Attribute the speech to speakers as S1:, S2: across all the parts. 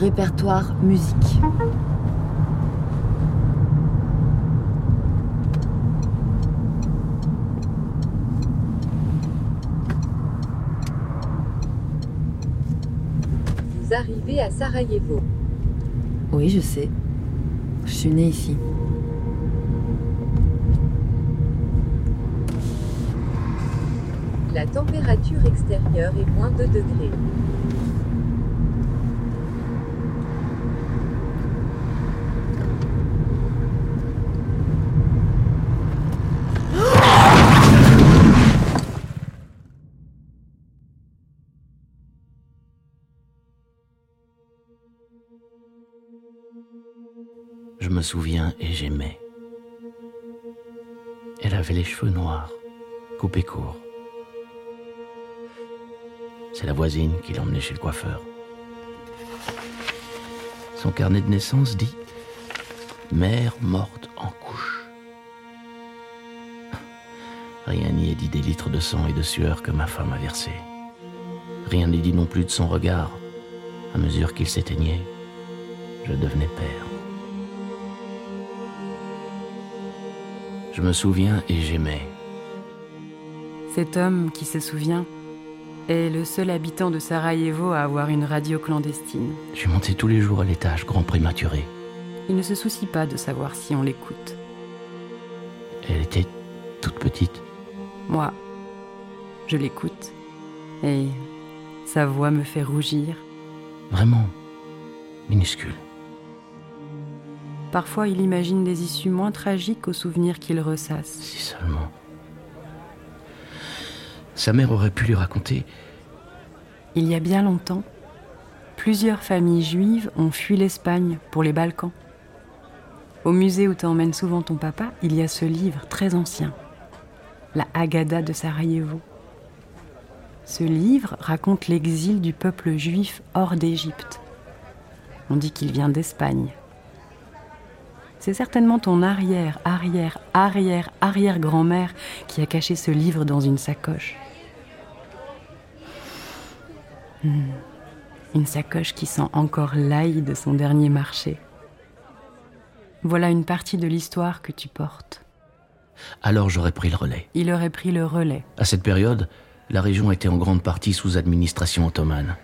S1: Répertoire musique.
S2: Vous arrivez à Sarajevo.
S1: Oui, je sais. Je suis née ici.
S2: La température extérieure est moins 2 degrés.
S3: Souviens et j'aimais. Elle avait les cheveux noirs, coupés courts. C'est la voisine qui l'emmenait chez le coiffeur. Son carnet de naissance dit Mère morte en couche. Rien n'y est dit des litres de sang et de sueur que ma femme a versés. Rien n'est dit non plus de son regard. À mesure qu'il s'éteignait, je devenais père. Je me souviens et j'aimais.
S4: Cet homme qui se souvient est le seul habitant de Sarajevo à avoir une radio clandestine.
S3: Je montais tous les jours à l'étage, grand prématuré.
S4: Il ne se soucie pas de savoir si on l'écoute.
S3: Elle était toute petite.
S4: Moi, je l'écoute. Et sa voix me fait rougir.
S3: Vraiment minuscule.
S4: Parfois, il imagine des issues moins tragiques aux souvenirs qu'il ressasse.
S3: Si seulement. Sa mère aurait pu lui raconter.
S4: Il y a bien longtemps, plusieurs familles juives ont fui l'Espagne pour les Balkans. Au musée où t'emmène souvent ton papa, il y a ce livre très ancien, La Haggadah de Sarajevo. Ce livre raconte l'exil du peuple juif hors d'Égypte. On dit qu'il vient d'Espagne. C'est certainement ton arrière, arrière, arrière, arrière-grand-mère qui a caché ce livre dans une sacoche. Hmm. Une sacoche qui sent encore l'ail de son dernier marché. Voilà une partie de l'histoire que tu portes.
S3: Alors j'aurais pris le relais.
S4: Il aurait pris le relais.
S3: À cette période, la région était en grande partie sous administration ottomane.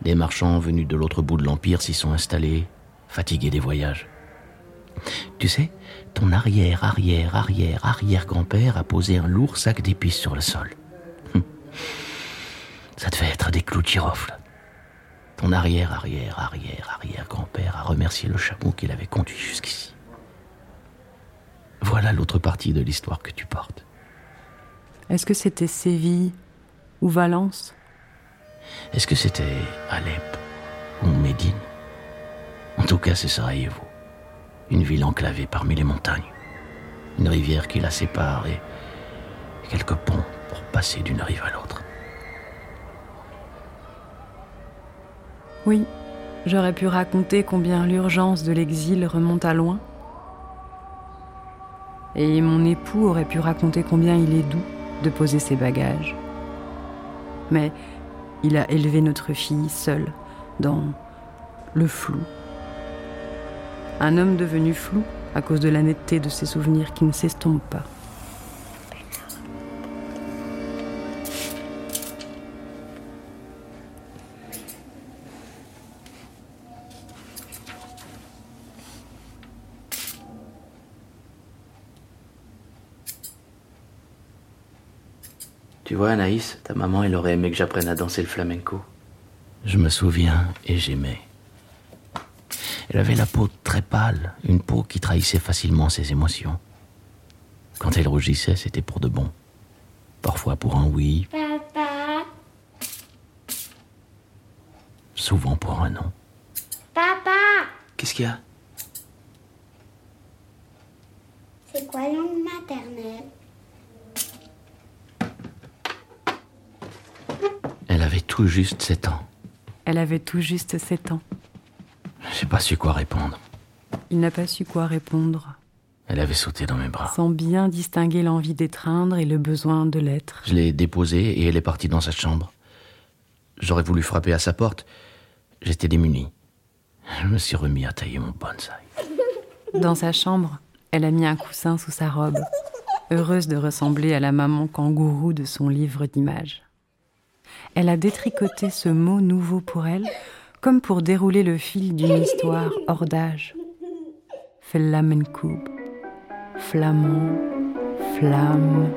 S3: Des marchands venus de l'autre bout de l'Empire s'y sont installés, fatigués des voyages. Tu sais, ton arrière, arrière, arrière, arrière-grand-père a posé un lourd sac d'épices sur le sol. Hum. Ça devait être des clous de girofle. Ton arrière, arrière, arrière, arrière-grand-père a remercié le chameau qui l'avait conduit jusqu'ici. Voilà l'autre partie de l'histoire que tu portes.
S4: Est-ce que c'était Séville ou Valence?
S3: Est-ce que c'était Alep ou Médine? En tout cas, c'est Sarajevo. Une ville enclavée parmi les montagnes. Une rivière qui la sépare et quelques ponts pour passer d'une rive à l'autre.
S4: Oui, j'aurais pu raconter combien l'urgence de l'exil remonte à loin. Et mon époux aurait pu raconter combien il est doux de poser ses bagages. Mais il a élevé notre fille seul, dans le flou. Un homme devenu flou à cause de la netteté de ses souvenirs qui ne s'estompent pas.
S3: Tu vois, Anaïs, ta maman, elle aurait aimé que j'apprenne à danser le flamenco. Je me souviens et j'aimais. Elle avait la peau très pâle, une peau qui trahissait facilement ses émotions. Quand elle rougissait, c'était pour de bon. Parfois pour un oui,
S5: Papa,
S3: souvent pour un non.
S5: papa,
S3: Qu'est-ce qu'il y a?
S5: C'est quoi la langue maternelle?
S3: Elle avait tout juste sept ans.
S4: Elle avait tout juste sept ans.
S3: J'ai pas su quoi répondre.
S4: Il n'a pas su quoi répondre,
S3: Elle avait sauté dans mes bras.
S4: sans bien distinguer l'envie d'étreindre et le besoin de l'être.
S3: Je l'ai déposée et elle est partie dans sa chambre. J'aurais voulu frapper à sa porte, j'étais démuni. Je me suis remis à tailler mon bonsaï.
S4: Dans sa chambre, elle a mis un coussin sous sa robe, heureuse de ressembler à la maman kangourou de son livre d'images. Elle a détricoté ce mot nouveau pour elle, comme pour dérouler le fil d'une histoire hors d'âge. Flamencoub, flamand, flamme.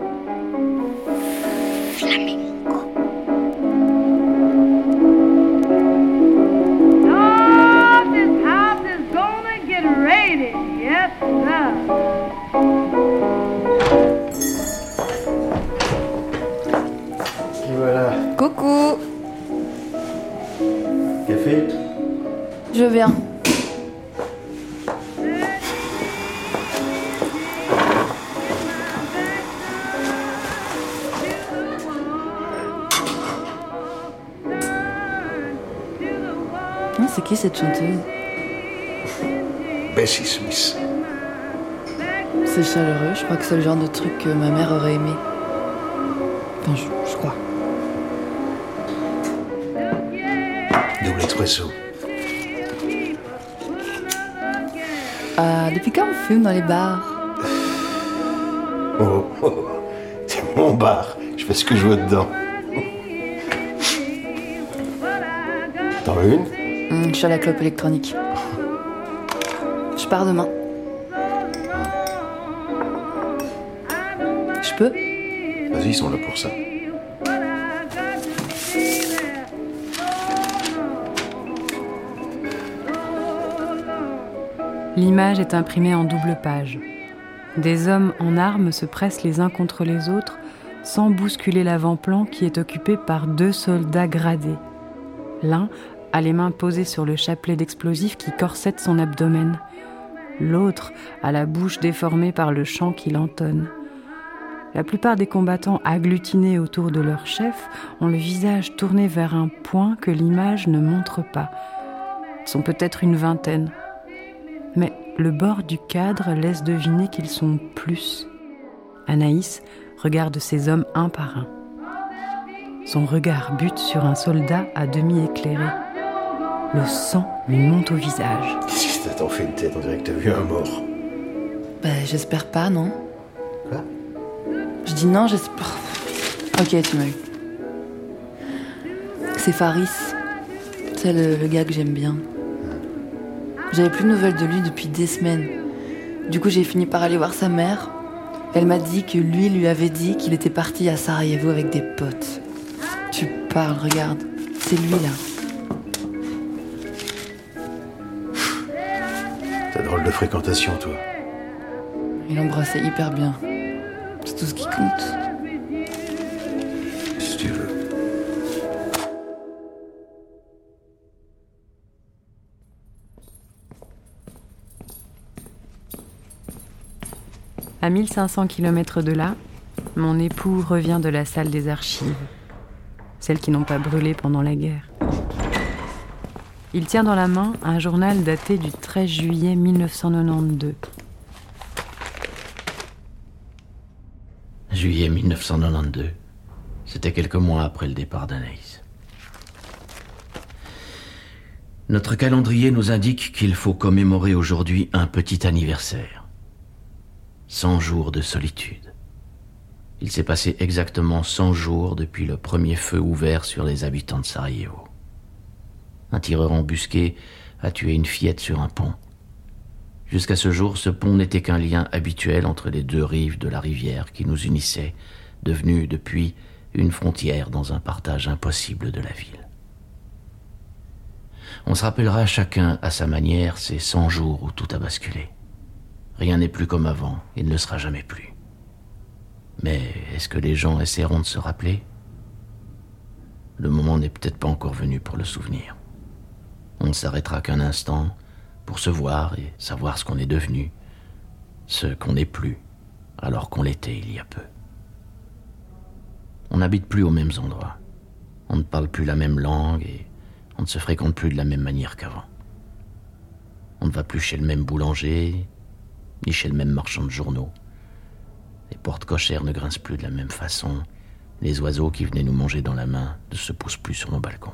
S6: Oh, this house is gonna get raided. Yes, sir.
S7: Et voilà.
S1: Coucou Je viens. Ah, C'est qui cette chanteuse?
S7: Bessie Smith.
S1: C'est chaleureux, je crois que c'est le genre de truc que ma mère aurait aimé. Enfin, je, je crois.
S7: Double expresso.
S1: Ah, depuis quand on fume dans les bars?
S7: Oh, oh, oh. c'est mon bar. Je fais ce que je veux dedans. T'en veux une?
S1: Hum, Je suis à la clope électronique. Je pars demain. Je peux?
S7: Vas-y, ils sont là pour ça.
S4: L'image est imprimée en double page. Des hommes en armes se pressent les uns contre les autres sans bousculer l'avant-plan qui est occupé par deux soldats gradés. L'un a les mains posées sur le chapelet d'explosifs qui corsette son abdomen. L'autre a la bouche déformée par le chant qu'il entonne. La plupart des combattants agglutinés autour de leur chef ont le visage tourné vers un point que l'image ne montre pas. Ils sont peut-être une vingtaine. Mais le bord du cadre laisse deviner qu'ils sont plus. Anaïs regarde ces hommes un par un. Son regard bute sur un soldat à demi éclairé. Le sang lui monte au visage.
S7: Qu'est-ce que t'as fait une tête? On dirait que t'as vu un mort.
S1: Bah, j'espère pas, non
S7: Quoi?
S1: Je dis non, j'espère. Ok, tu m'as eu. C'est Faris. C'est le, le gars que j'aime bien. J'avais plus de nouvelles de lui depuis des semaines. Du coup, j'ai fini par aller voir sa mère. Elle m'a dit que lui lui avait dit qu'il était parti à Sarajevo avec des potes. Tu parles, regarde. C'est lui là.
S7: T'as drôle de fréquentation, toi.
S1: Il embrassait hyper bien. C'est tout ce qui compte.
S4: 1500 km de là, mon époux revient de la salle des archives, celles qui n'ont pas brûlé pendant la guerre. Il tient dans la main un journal daté du 13 juillet 1992.
S3: Juillet 1992. C'était quelques mois après le départ d'Anaïs. Notre calendrier nous indique qu'il faut commémorer aujourd'hui un petit anniversaire. 100 jours de solitude. Il s'est passé exactement 100 jours depuis le premier feu ouvert sur les habitants de Sarajevo. Un tireur embusqué a tué une fillette sur un pont. Jusqu'à ce jour, ce pont n'était qu'un lien habituel entre les deux rives de la rivière qui nous unissait, devenu depuis une frontière dans un partage impossible de la ville. On se rappellera chacun à sa manière ces 100 jours où tout a basculé. Rien n'est plus comme avant et ne sera jamais plus. Mais est-ce que les gens essaieront de se rappeler? Le moment n'est peut-être pas encore venu pour le souvenir. On ne s'arrêtera qu'un instant pour se voir et savoir ce qu'on est devenu, ce qu'on n'est plus, alors qu'on l'était il y a peu. On n'habite plus aux mêmes endroits. On ne parle plus la même langue et on ne se fréquente plus de la même manière qu'avant. On ne va plus chez le même boulanger, ni chez le même marchand de journaux. Les portes cochères ne grincent plus de la même façon. Les oiseaux qui venaient nous manger dans la main ne se poussent plus sur nos balcons.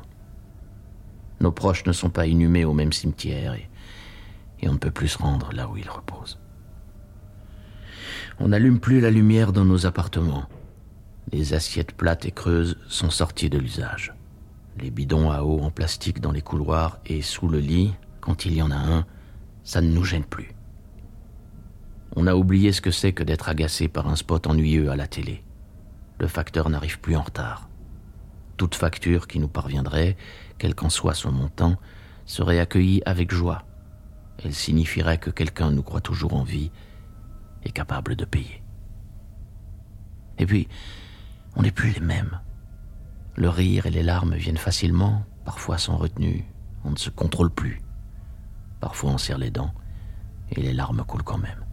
S3: Nos proches ne sont pas inhumés au même cimetière et, on ne peut plus se rendre là où ils reposent. On n'allume plus la lumière dans nos appartements. Les assiettes plates et creuses sont sorties de l'usage. Les bidons à eau en plastique dans les couloirs et sous le lit, quand il y en a un, ça ne nous gêne plus. On a oublié ce que c'est que d'être agacé par un spot ennuyeux à la télé. Le facteur n'arrive plus en retard. Toute facture qui nous parviendrait, quel qu'en soit son montant, serait accueillie avec joie. Elle signifierait que quelqu'un nous croit toujours en vie et capable de payer. Et puis, on n'est plus les mêmes. Le rire et les larmes viennent facilement, parfois sans retenue. On ne se contrôle plus. Parfois on serre les dents et les larmes coulent quand même.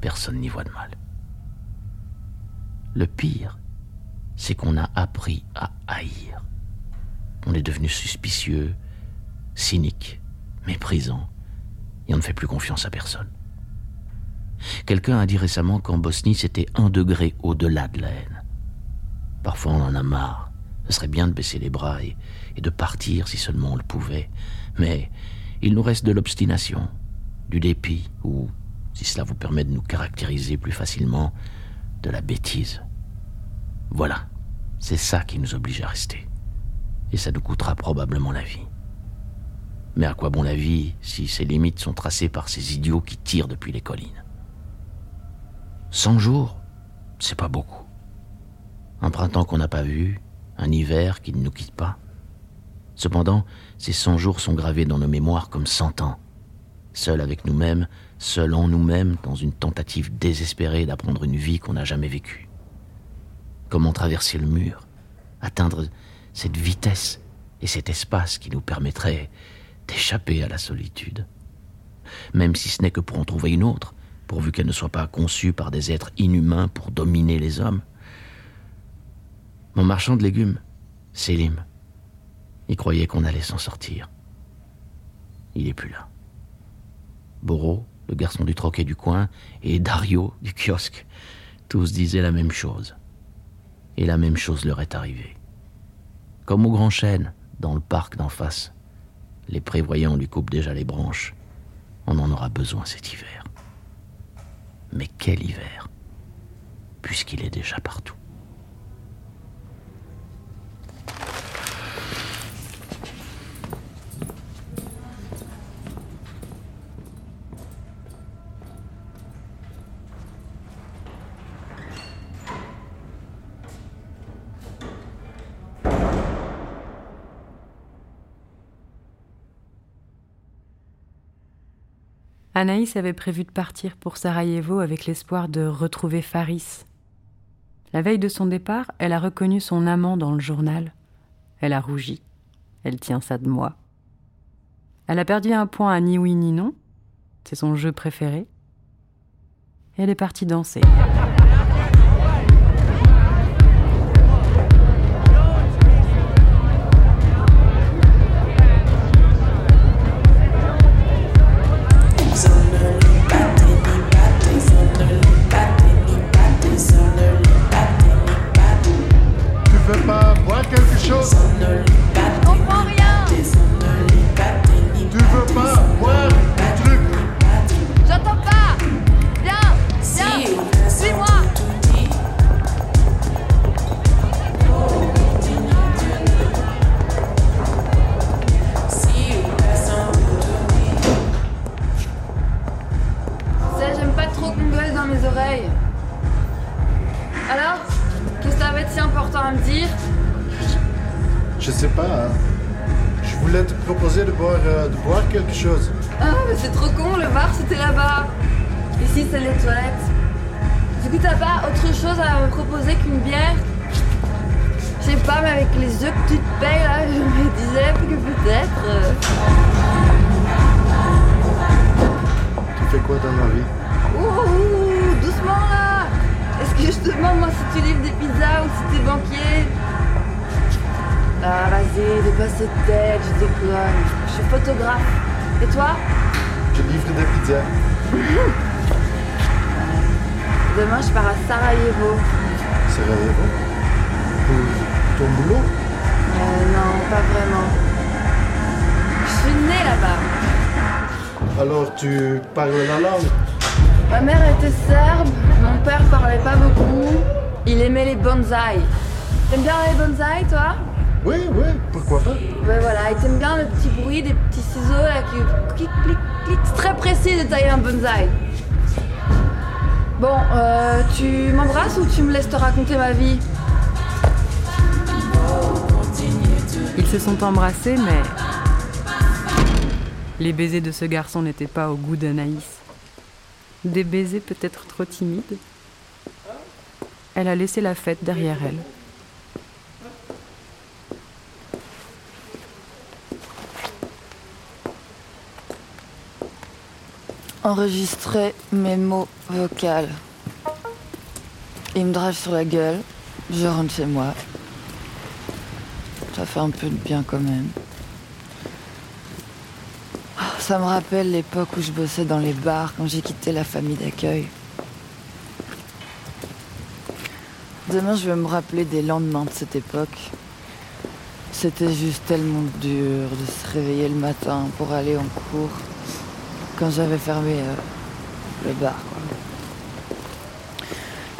S3: Personne n'y voit de mal. Le pire, c'est qu'on a appris à haïr. On est devenu suspicieux, cynique, méprisant, et on ne fait plus confiance à personne. Quelqu'un a dit récemment qu'en Bosnie, c'était un degré au-delà de la haine. Parfois, on en a marre. Ce serait bien de baisser les bras et, et de partir si seulement on le pouvait. Mais il nous reste de l'obstination, du dépit, ou, si cela vous permet de nous caractériser plus facilement, de la bêtise. Voilà, c'est ça qui nous oblige à rester. Et ça nous coûtera probablement la vie. Mais à quoi bon la vie si ses limites sont tracées par ces idiots qui tirent depuis les collines? Cent jours, c'est pas beaucoup. Un printemps qu'on n'a pas vu, un hiver qui ne nous quitte pas. Cependant, ces cent jours sont gravés dans nos mémoires comme cent ans. Seuls avec nous-mêmes, seuls en nous-mêmes, dans une tentative désespérée d'apprendre une vie qu'on n'a jamais vécue. Comment traverser le mur, atteindre cette vitesse et cet espace qui nous permettrait d'échapper à la solitude. Même si ce n'est que pour en trouver une autre, pourvu qu'elle ne soit pas conçue par des êtres inhumains pour dominer les hommes. Mon marchand de légumes, Selim, il croyait qu'on allait s'en sortir. Il est plus là. Boro, le garçon du troquet du coin, et Dario, du kiosque, tous disaient la même chose. Et la même chose leur est arrivée. Comme au grand chêne, dans le parc d'en face, les prévoyants lui coupent déjà les branches. On en aura besoin cet hiver. Mais quel hiver Puisqu'il est déjà partout.
S4: Anaïs avait prévu de partir pour Sarajevo avec l'espoir de retrouver Faris. La veille de son départ, elle a reconnu son amant dans le journal. Elle a rougi. Elle tient ça de moi. Elle a perdu un point à ni oui ni non. C'est son jeu préféré. Elle est partie danser.
S6: Ouh, doucement là Est-ce que je te demande moi si tu livres des pizzas ou si t'es banquier Ah vas-y, dépasse cette tête, je déconne. Je suis photographe. Et toi
S8: Je livre des pizzas.
S6: Demain je pars à Sarajevo.
S8: Sarajevo Pour ton boulot
S6: euh, Non, pas vraiment. Je suis née là-bas.
S8: Alors tu parles la langue
S6: Ma mère était serbe, mon père parlait pas beaucoup. Il aimait les bonsaïs. T'aimes bien les bonsaïs, toi?
S8: Oui, oui, pourquoi pas
S6: Ouais, voilà. Et t'aimes bien le petit bruit des petits ciseaux là qui clic, clic, clic. C'est très précis de tailler un bonsaï. Bon, euh, tu m'embrasses ou tu me laisses te raconter ma vie?
S4: Ils se sont embrassés, mais les baisers de ce garçon n'étaient pas au goût d'Anaïs. Des baisers peut-être trop timides. Elle a laissé la fête derrière elle.
S1: Enregistrer mes mots vocaux. Il me drive sur la gueule. Je rentre chez moi. Ça fait un peu de bien quand même. Ça me rappelle l'époque où je bossais dans les bars quand j'ai quitté la famille d'accueil. Demain, je vais me rappeler des lendemains de cette époque. C'était juste tellement dur de se réveiller le matin pour aller en cours quand j'avais fermé euh, le bar.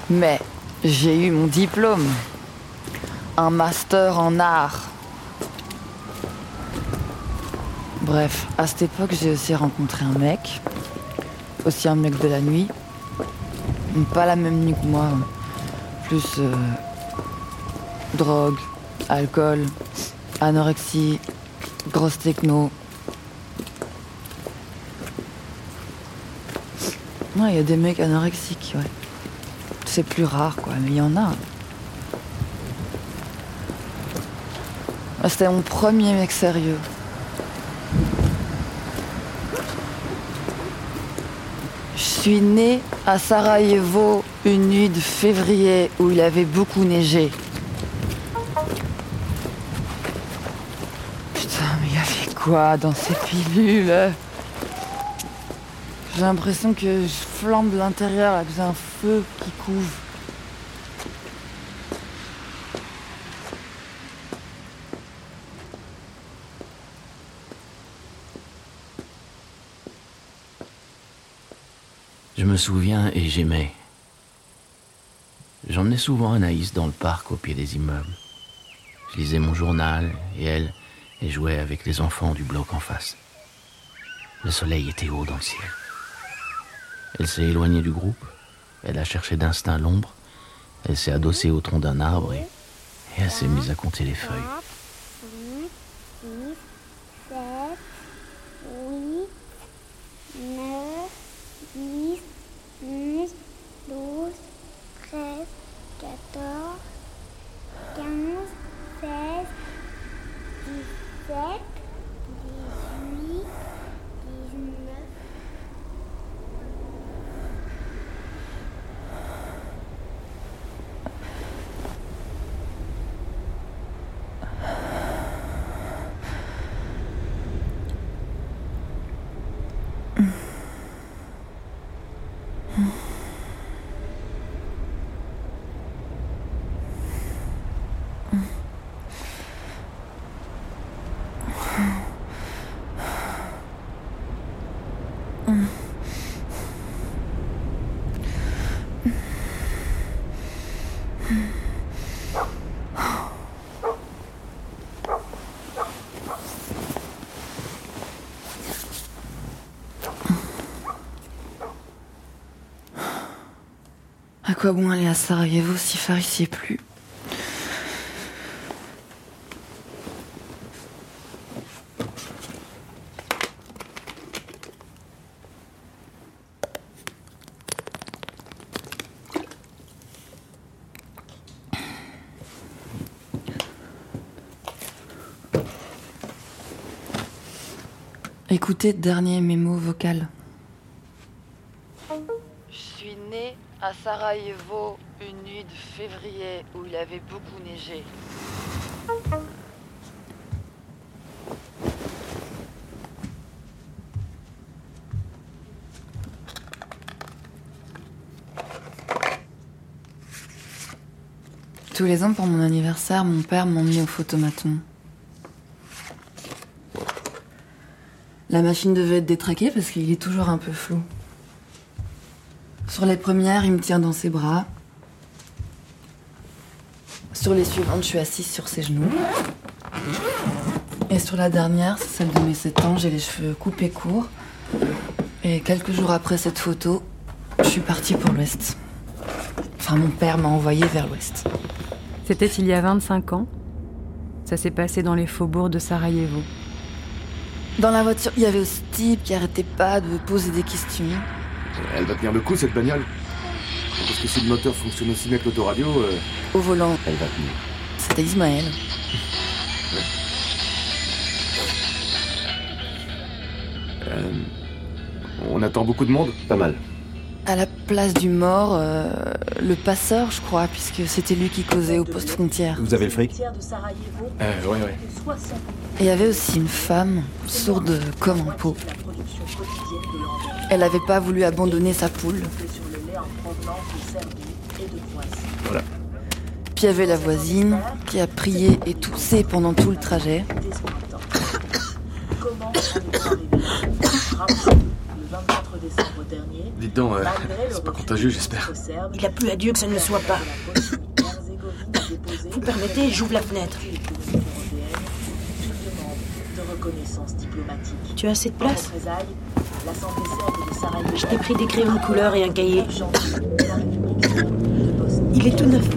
S1: Mais j'ai eu mon diplôme, un master en art. Bref, à cette époque, j'ai aussi rencontré un mec, aussi un mec de la nuit, pas la même nuit que moi, plus euh, drogue, alcool, anorexie, grosse techno. Ouais, il y a des mecs anorexiques, ouais. C'est plus rare, quoi, mais il y en a. Ah, C'était mon premier mec sérieux. Suis née à Sarajevo une nuit de février où il avait beaucoup neigé. Putain, mais il y avait quoi dans ces pilules? J'ai l'impression que je flambe l'intérieur, j'ai un feu qui couve.
S3: Je me souviens et j'aimais. J'emmenais souvent Anaïs dans le parc au pied des immeubles. Je lisais mon journal et elle, jouait avec les enfants du bloc en face. Le soleil était haut dans le ciel. Elle s'est éloignée du groupe. Elle a cherché d'instinct l'ombre. Elle s'est adossée au tronc d'un arbre et elle s'est mise à compter les feuilles.
S1: Quoi bon aller à Sarajevo si Faris plus Écoutez, dernier mémo vocal. Sarajevo une nuit de février où il avait beaucoup neigé. Tous les ans pour mon anniversaire, mon père m'emmenait au photomaton. La machine devait être détraquée parce qu'il est toujours un peu flou. Sur les premières, il me tient dans ses bras. Sur les suivantes, je suis assise sur ses genoux. Et sur la dernière, c'est celle de mes 7 ans, j'ai les cheveux coupés courts. Et quelques jours après cette photo, je suis partie pour l'Ouest. Enfin, mon père m'a envoyé vers l'Ouest.
S4: C'était il y a 25 ans. Ça s'est passé dans les faubourgs de Sarajevo.
S1: Dans la voiture, il y avait ce type qui arrêtait pas de me poser des questions.
S9: Elle va tenir le coup, cette bagnole. Parce que si le moteur fonctionne aussi bien que l'autoradio, euh,
S1: Au volant,
S9: elle va tenir.
S1: c'était Ismaël.
S9: Euh, on attend beaucoup de monde
S7: Pas mal.
S1: À la place du mort, euh, le passeur, je crois, puisque c'était lui qui causait au poste frontière.
S7: Vous avez le fric
S9: Euh, ouais, ouais.
S1: Et il y avait aussi une femme, sourde comme un pot. Elle n'avait pas voulu abandonner sa poule.
S9: Voilà.
S1: Puis il y avait la voisine qui a prié et toussé pendant tout le trajet.
S9: Dites donc, euh, c'est pas contagieux, j'espère.
S10: Il a plu à Dieu que ça ne le soit pas. Vous permettez, j'ouvre la fenêtre. Tu as assez de place Je t'ai pris des crayons de couleur et un cahier. Il est tout neuf.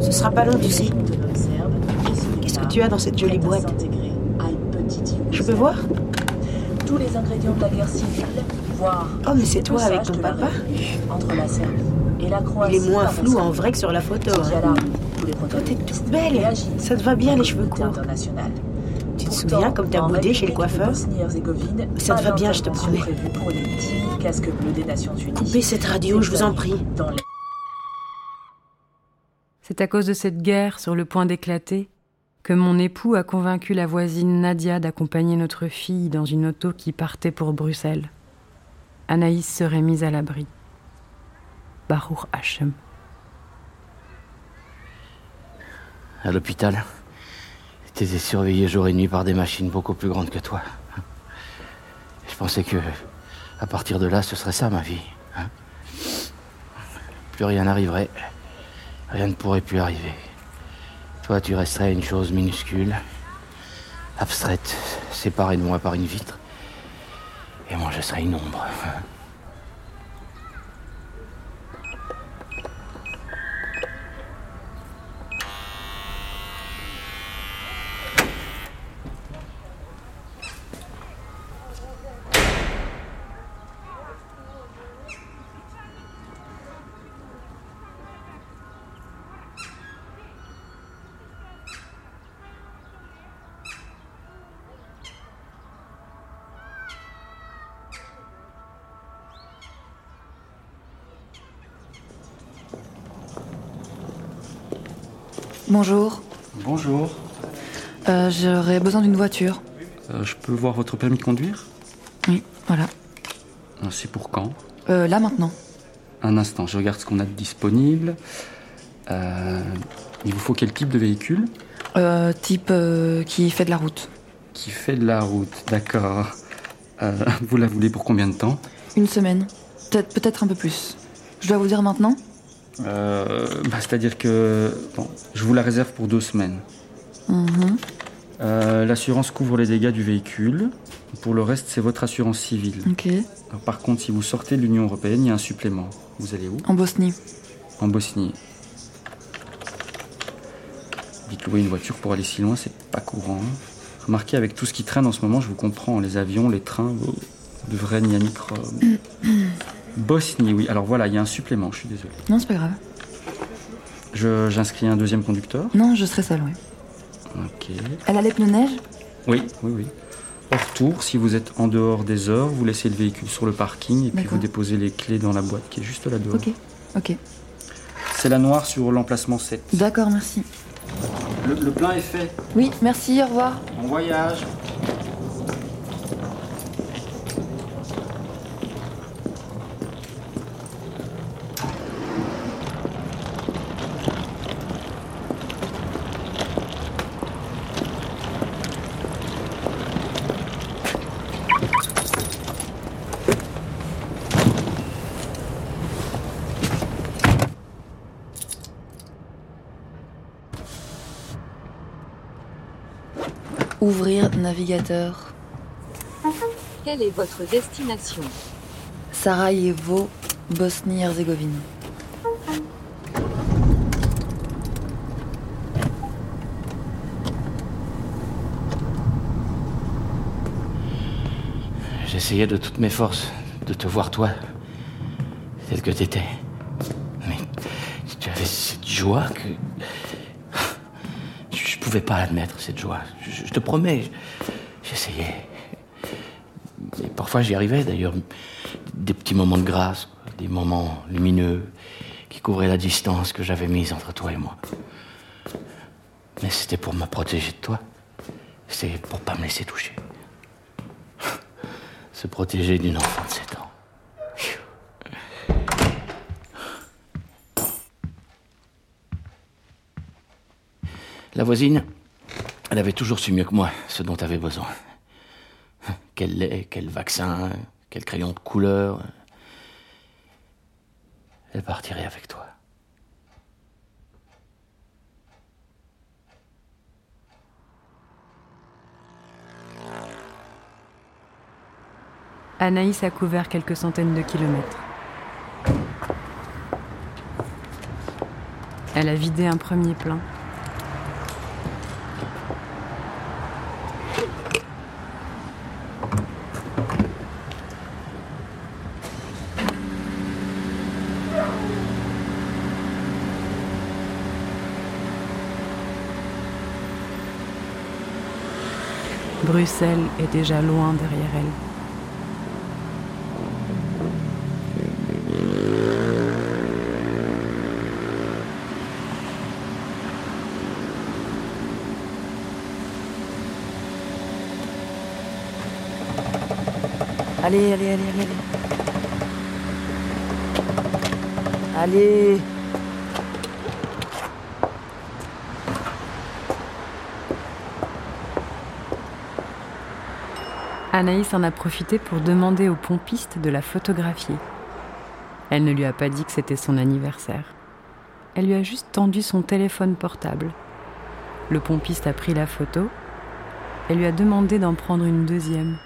S10: Ce sera pas long, tu sais. Qu'est-ce que tu as dans cette jolie boîte? Je peux voir?
S11: Tous les ingrédients de la guerre civile, voire
S10: Oh, mais c'est toi avec ton papa
S11: entre la Serbie et la Croatie.
S10: Il est moins flou en vrai que sur la photo. Hein. Toi, t'es toute belle. Ça te va bien, les cheveux courts. Te souviens comme t'as boudé chez le coiffeur Ça te va bien, je te promets. Coupez cette radio, je vous en prie.
S4: C'est à cause de cette guerre sur le point d'éclater que mon époux a convaincu la voisine Nadia d'accompagner notre fille dans une auto qui partait pour Bruxelles. Anaïs serait mise à l'abri. Baruch Hashem.
S3: À l'hôpital, t'étais surveillé jour et nuit par des machines beaucoup plus grandes que toi. Je pensais que, à partir de là, ce serait ça ma vie. hein. Plus rien n'arriverait. Rien ne pourrait plus arriver. Toi, tu resterais une chose minuscule, abstraite, séparée de moi par une vitre. Et moi, je serais une ombre.
S1: Bonjour,
S12: Bonjour.
S1: Euh, j'aurais besoin d'une voiture.
S12: Euh, je peux voir votre permis de conduire?
S1: Oui, voilà.
S12: Euh, C'est pour quand?
S1: Euh, là maintenant.
S12: Un instant, je regarde ce qu'on a de disponible. Il vous faut quel type de véhicule?
S1: Type qui fait de la route.
S12: Qui fait de la route, d'accord. Vous la voulez pour combien de temps?
S1: Une semaine. Peut-être peut-être un peu plus. Je dois vous dire maintenant
S12: Euh, bah, C'est-à-dire que bon, je vous la réserve pour deux semaines.
S1: Mhm.
S12: Euh, L'assurance couvre les dégâts du véhicule. Pour le reste, c'est votre assurance civile.
S1: Ok.
S12: Alors, par contre, si vous sortez de l'Union Européenne, il y a un supplément. Vous allez où?
S1: En Bosnie.
S12: En Bosnie. Dites louer une voiture pour aller si loin, c'est pas courant. Remarquez, avec tout ce qui traîne en ce moment, je vous comprends. Les avions, les trains, de vrais nianicromes. Bosnie, oui. Alors voilà, il y a un supplément, je suis désolé.
S1: Non, c'est pas grave.
S12: Je- J'inscris un deuxième conducteur.
S1: Non, je serai seule, oui.
S12: Ok.
S1: Elle a les pneus neige
S12: Oui, oui, oui. Au retour, si vous êtes en dehors des heures, vous laissez le véhicule sur le parking et puis
S1: D'accord.
S12: vous déposez les clés dans la boîte qui est juste là dehors.
S1: Ok. Ok.
S12: C'est la noire sur l'emplacement 7.
S1: D'accord, merci.
S12: Le, le plein est fait.
S1: Oui, merci, au revoir.
S12: Bon voyage.
S1: Ouvrir navigateur.
S2: Quelle est votre destination?
S1: Sarajevo, Bosnie-Herzégovine.
S3: J'essayais de toutes mes forces de te voir toi, tel que t'étais. Mais tu avais cette joie que... Pouvais pas admettre cette joie. Je, je te promets, j'essayais. Et parfois j'y arrivais d'ailleurs. Des petits moments de grâce, des moments lumineux qui couvraient la distance que j'avais mise entre toi et moi. Mais c'était pour me protéger de toi. C'était pour pas me laisser toucher. Se protéger d'une enfant de 7 ans. La voisine, elle avait toujours su mieux que moi ce dont tu avais besoin. Quel lait, quel vaccin, quel crayon de couleur. Elle partirait avec toi.
S4: Anaïs a couvert quelques centaines de kilomètres. Elle a vidé un premier plein. Bruxelles est déjà loin derrière elle.
S1: Allez, allez, allez, allez, allez. Allez.
S4: Anaïs en a profité pour demander au pompiste de la photographier. Elle ne lui a pas dit que c'était son anniversaire. Elle lui a juste tendu son téléphone portable. Le pompiste a pris la photo et lui a demandé d'en prendre une deuxième.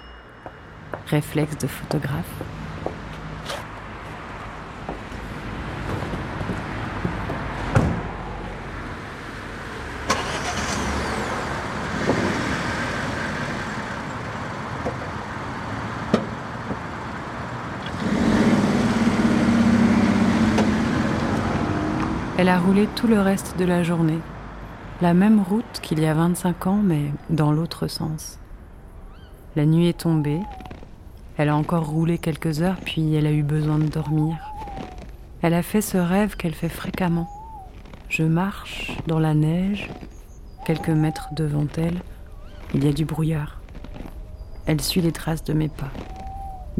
S4: Réflexe de photographe. Elle a roulé tout le reste de la journée. La même route qu'il y a 25 ans, mais dans l'autre sens. La nuit est tombée. Elle a encore roulé quelques heures, puis elle a eu besoin de dormir. Elle a fait ce rêve qu'elle fait fréquemment. Je marche dans la neige. Quelques mètres devant elle, il y a du brouillard. Elle suit les traces de mes pas.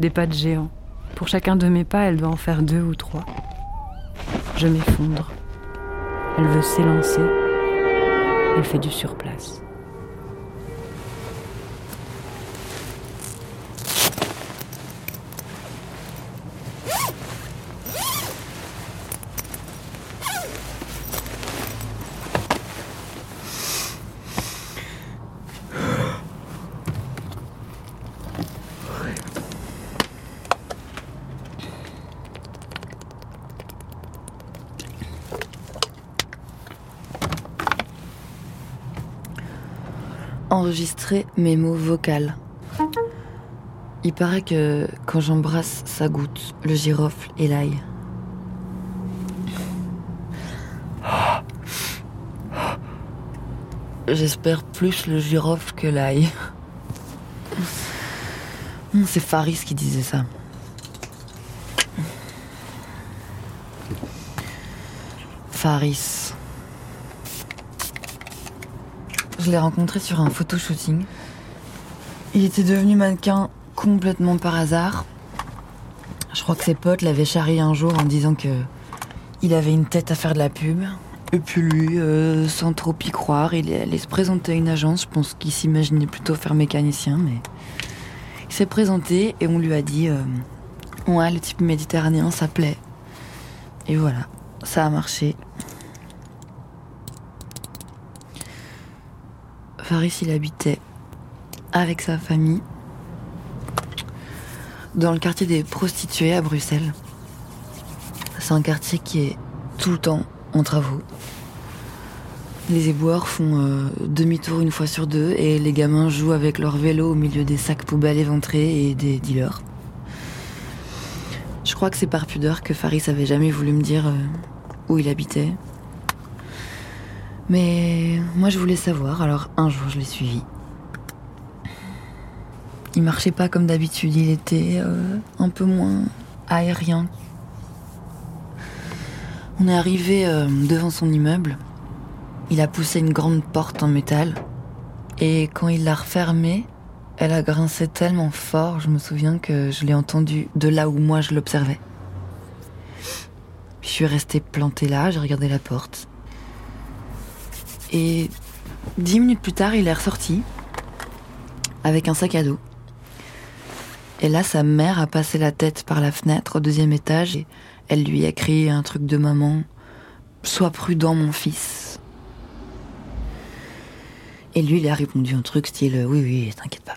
S4: Des pas de géant. Pour chacun de mes pas, elle doit en faire deux ou trois. Je m'effondre. Elle veut s'élancer. Elle fait du surplace.
S1: Mes mots vocaux. Il paraît que quand j'embrasse, ça goûte le girofle et l'ail. J'espère plus le girofle que l'ail. C'est Faris qui disait ça. Faris. Je l'ai rencontré sur un photoshooting. Il était devenu mannequin complètement par hasard. Je crois que ses potes l'avaient charrié un jour en disant que il avait une tête à faire de la pub. Et puis lui, euh, sans trop y croire, il allé se présenter à une agence. Je pense qu'il s'imaginait plutôt faire mécanicien, mais il s'est présenté et on lui a dit euh, ouais, le type méditerranéen, ça plaît. Et voilà, ça a marché. Faris, il habitait avec sa famille dans le quartier des prostituées à Bruxelles. C'est un quartier qui est tout le temps en travaux. Les éboueurs font euh, demi-tour une fois sur deux et les gamins jouent avec leur vélo au milieu des sacs poubelles éventrés et des dealers. Je crois que c'est par pudeur que Faris avait jamais voulu me dire euh, où il habitait. Mais moi je voulais savoir, alors un jour je l'ai suivi. Il marchait pas comme d'habitude, il était euh, un peu moins aérien. On est arrivé euh, devant son immeuble. Il a poussé une grande porte en métal. Et quand il l'a refermée, elle a grincé tellement fort, je me souviens que je l'ai entendue de là où moi je l'observais. Je suis restée plantée là, j'ai regardé la porte. Et dix minutes plus tard, il est ressorti avec un sac à dos. Et là, sa mère a passé la tête par la fenêtre au deuxième étage et elle lui a crié un truc de maman. Sois prudent, mon fils. Et lui, il a répondu un truc style Oui, oui, t'inquiète pas.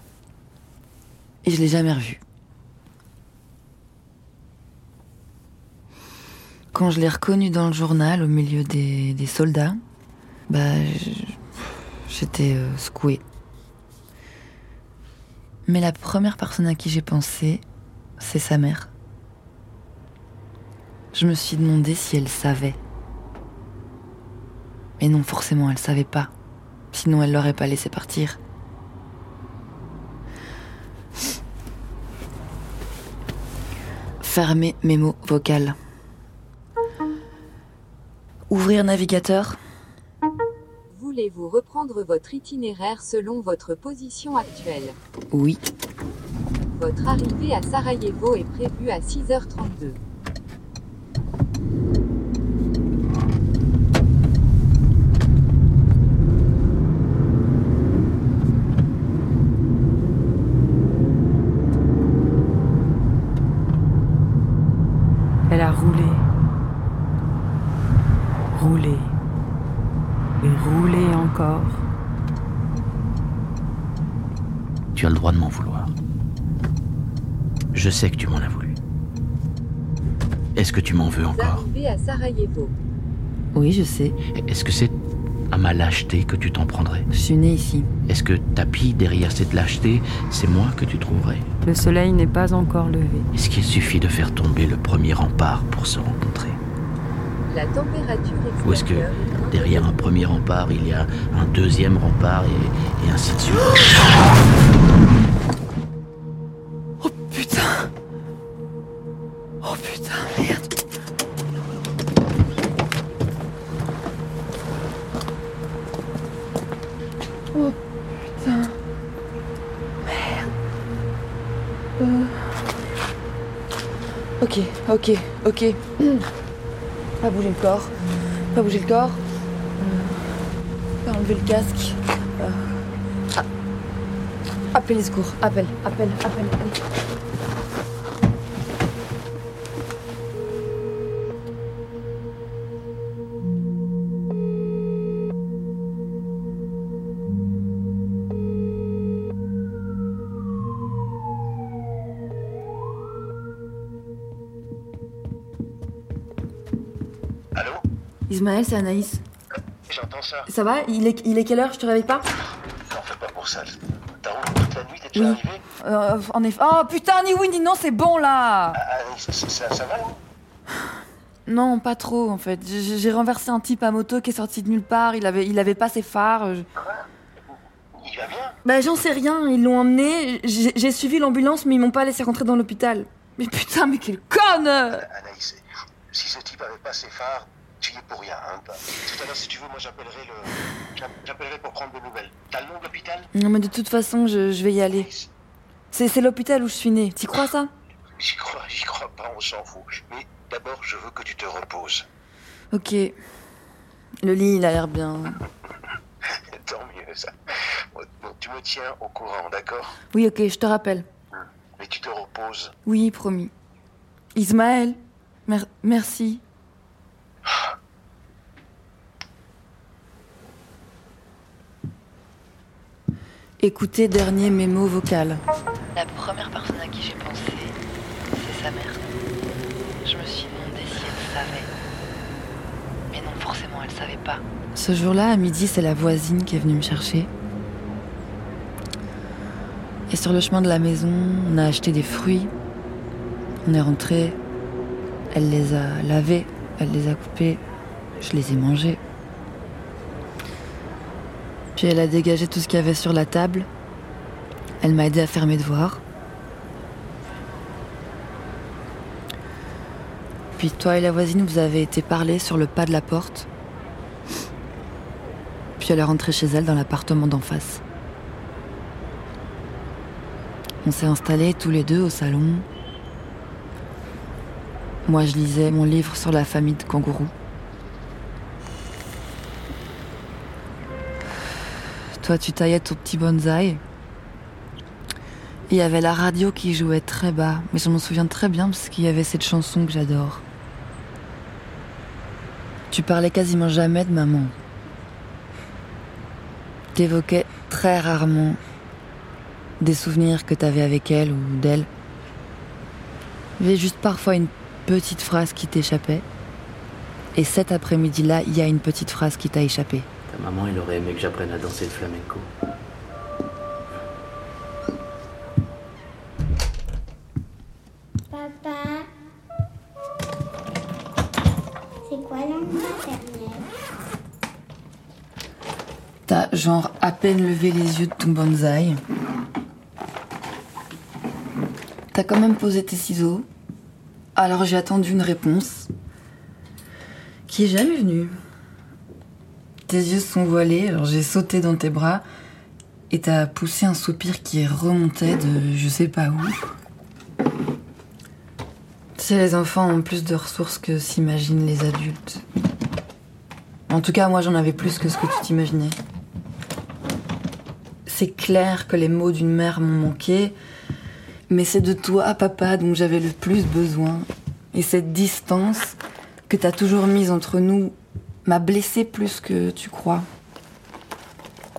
S1: Et je l'ai jamais revu. Quand je l'ai reconnu dans le journal au milieu des, des soldats, bah, j'étais euh, secouée. Mais la première personne à qui j'ai pensé, c'est sa mère. Je me suis demandé si elle savait. Mais non, forcément, elle savait pas. Sinon, elle l'aurait pas laissé partir. Fermer mémo vocal. Ouvrir navigateur.
S2: Voulez-vous reprendre votre itinéraire selon votre position actuelle?
S1: Oui.
S2: Votre arrivée à Sarajevo est prévue à 6h32.
S4: Elle a roulé, roulé et roulé encore.
S3: Tu as le droit de m'en vouloir. Je sais que tu m'en as voulu. Est-ce que tu m'en veux encore?
S2: À Sarajevo.
S1: Oui, je sais.
S3: Est-ce que c'est à ma lâcheté que tu t'en prendrais?
S1: Je suis née ici.
S3: Est-ce que tapis derrière cette lâcheté, c'est moi que tu trouverais?
S4: Le soleil n'est pas encore levé.
S3: Est-ce qu'il suffit de faire tomber le premier rempart pour se rencontrer?
S2: La température
S3: Ou est-ce que derrière un premier rempart, il y a un deuxième rempart et, et ainsi de suite?
S1: Merde Euh. Ok, ok, ok. Pas bouger le corps. Pas bouger le corps. Euh. Pas enlever le casque. Euh. Ah. Appelle les secours. Appelle, appelle, appelle, appelle. Ismaël, c'est Anaïs.
S7: J'entends ça.
S1: Ça va il est, il est quelle heure Je te réveille pas
S7: N'en fais pas pour ça. T'as roulé toute la nuit, t'es déjà
S1: Oui.
S7: arrivé
S1: Euh, En effet. Oh putain, ni oui ni non, c'est bon là
S7: Ah, ça, ça- va là
S1: Non, pas trop en fait. J'ai renversé un type à moto qui est sorti de nulle part. Il avait, il avait pas ses phares. je-
S7: Il va bien
S1: Bah j'en sais rien, ils l'ont emmené. J'ai j'ai suivi l'ambulance, mais ils m'ont pas laissé rentrer dans l'hôpital. Mais putain, mais quelle conne
S7: Anaïs, si ce type avait pas ses phares, tu y es pour rien. Hein. Tout à l'heure, si tu veux, moi j'appellerai le. j'app- J'appellerai pour prendre des nouvelles. T'as le nom de l'hôpital?
S1: Non mais de toute façon, je, je vais y aller. C'est l'hôpital où je suis née. T'y crois ça?
S7: J'y crois, j'y crois pas, on s'en fout. Mais d'abord, je veux que tu te reposes.
S1: Ok. Le lit, il a l'air bien.
S7: Tant mieux, ça. Bon, tu me tiens au courant, d'accord?
S1: Oui, ok, je te rappelle.
S7: Mais tu te reposes?
S1: Oui, promis. Ismaël, mer- merci. Écoutez dernier mémo vocal.
S13: La première personne à qui j'ai pensé, c'est sa mère. Je me suis demandé si elle savait. Mais non, forcément, elle savait pas.
S1: Ce jour-là, à midi, c'est la voisine qui est venue me chercher. Et sur le chemin de la maison, on a acheté des fruits. On est rentré. Elle les a lavés, elle les a coupés. Je les ai mangés. Puis elle a dégagé tout ce qu'il y avait sur la table. Elle m'a aidé à faire mes devoirs. Puis toi et la voisine, vous avez été parler sur le pas de la porte. Puis elle est rentrée chez elle dans l'appartement d'en face. On s'est installés tous les deux au salon. Moi, je lisais mon livre sur la famille de kangourous. Toi, tu taillais ton petit bonsaï. Il y avait la radio qui jouait très bas, mais je m'en souviens très bien parce qu'il y avait cette chanson que j'adore. Tu parlais quasiment jamais de maman. T'évoquais très rarement des souvenirs que t'avais avec elle ou d'elle. Il y avait juste parfois une petite phrase qui t'échappait. Et cet après-midi-là, il y a une petite phrase qui t'a échappé.
S3: Ta maman, elle aurait aimé que j'apprenne à danser le flamenco.
S5: Papa, c'est quoi langue maternelle
S1: T'as genre à peine levé les yeux de ton bonsaï. T'as quand même posé tes ciseaux. Alors j'ai attendu une réponse qui est jamais venue. Tes yeux sont voilés, alors j'ai sauté dans tes bras et t'as poussé un soupir qui remontait de je sais pas où. Tu sais, les enfants ont plus de ressources que s'imaginent les adultes. En tout cas, moi j'en avais plus que ce que tu t'imaginais. C'est clair que les mots d'une mère m'ont manqué, mais c'est de toi, papa, dont j'avais le plus besoin. Et cette distance que t'as toujours mise entre nous m'a blessé plus que tu crois.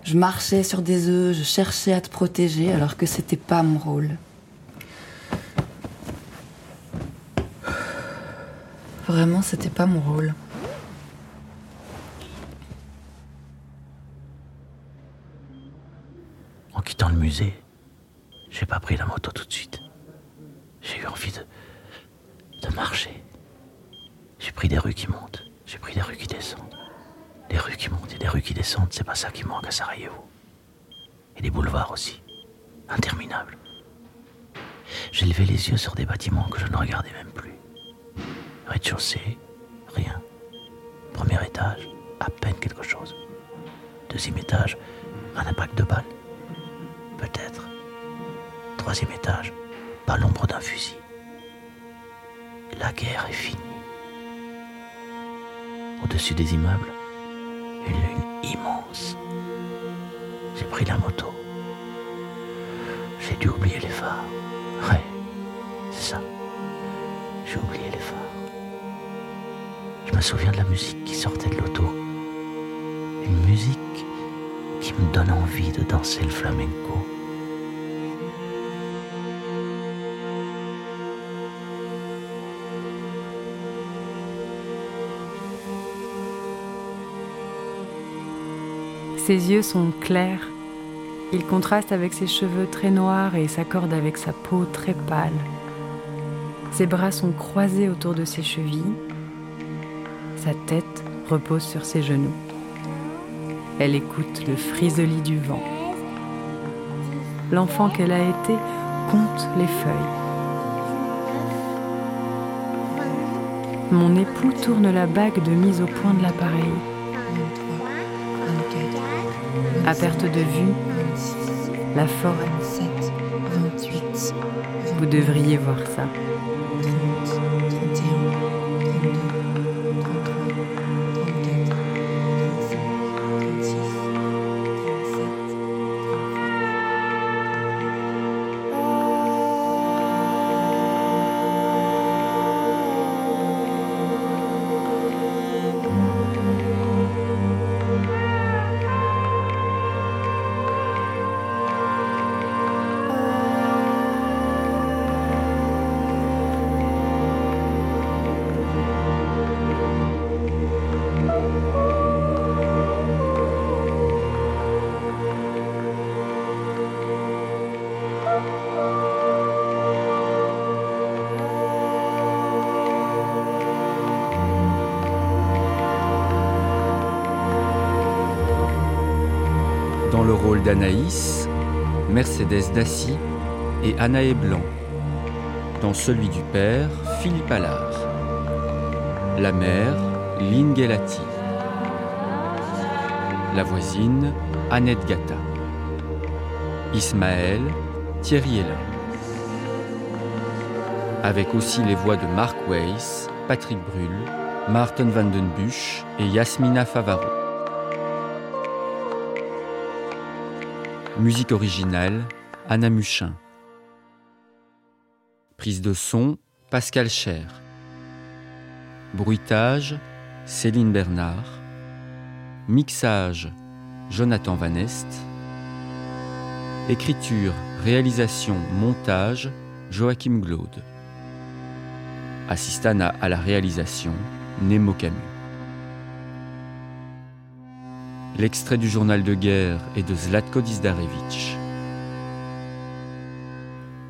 S1: Je marchais sur des œufs, je cherchais à te protéger alors que c'était pas mon rôle. Vraiment, c'était pas mon rôle.
S3: En quittant le musée, j'ai pas pris la moto tout de suite. J'ai eu envie de, de marcher. J'ai pris des rues qui montent, j'ai pris des rues qui descendent. Des rues qui montent et des rues qui descendent, c'est pas ça qui manque à Sarajevo. Et des boulevards aussi, interminables. J'ai levé les yeux sur des bâtiments que je ne regardais même plus. Rez-de-chaussée, rien. Premier étage, à peine quelque chose. Deuxième étage, un impact de balle. Peut-être. Troisième étage, pas l'ombre d'un fusil. La guerre est finie. Au-dessus des immeubles, une lune immense. J'ai pris la moto. J'ai dû oublier les phares. Ouais, c'est ça. J'ai oublié les phares. Je me souviens de la musique qui sortait de l'auto. Une musique qui me donne envie de danser le flamenco.
S4: Ses yeux sont clairs. Ils contrastent avec ses cheveux très noirs et s'accordent avec sa peau très pâle. Ses bras sont croisés autour de ses chevilles. Sa tête repose sur ses genoux. Elle écoute le frisoli du vent. L'enfant qu'elle a été compte les feuilles. Mon époux tourne la bague de mise au point de l'appareil. À perte de vue, la forêt. Vous devriez voir ça.
S12: d'Anaïs, Mercedes Dassy et Anaé Blanc. Dans celui du père, Philippe Allard. La mère, Lynn Gelati. La voisine, Annette Gata. Ismaël, Thierry Hélin. Avec aussi les voix de Mark Weiss, Patrick Brull, Martin Van Den Busch et Yasmina Favaro. Musique originale, Anna Muchin. Prise de son, Pascal Cher. Bruitage, Céline Bernard. Mixage, Jonathan Van Est. Écriture, réalisation, montage, Joachim Glaude. Assistana à la réalisation, Nemo Camus. L'extrait du journal de guerre est de Zlatko Dizdarevich.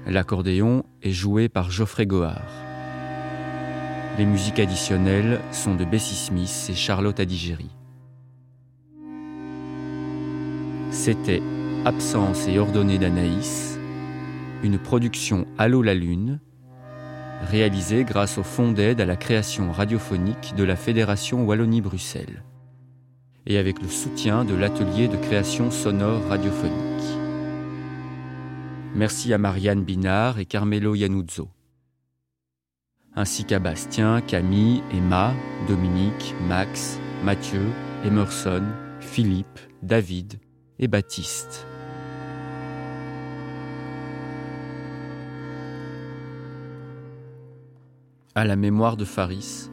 S12: L'accordéon est joué par Geoffrey Gohard. Les musiques additionnelles sont de Bessie Smith et Charlotte Adigéry. C'était Absence et ordonnée d'Anaïs, une production Allô la Lune, réalisée grâce au fonds d'aide à la création radiophonique de la Fédération Wallonie-Bruxelles et avec le soutien de l'atelier de création sonore radiophonique. Merci à Marianne Binard et Carmelo Yanuzzo, ainsi qu'à Bastien, Camille, Emma, Dominique, Max, Mathieu, Emerson, Philippe, David et Baptiste. À la mémoire de Faris,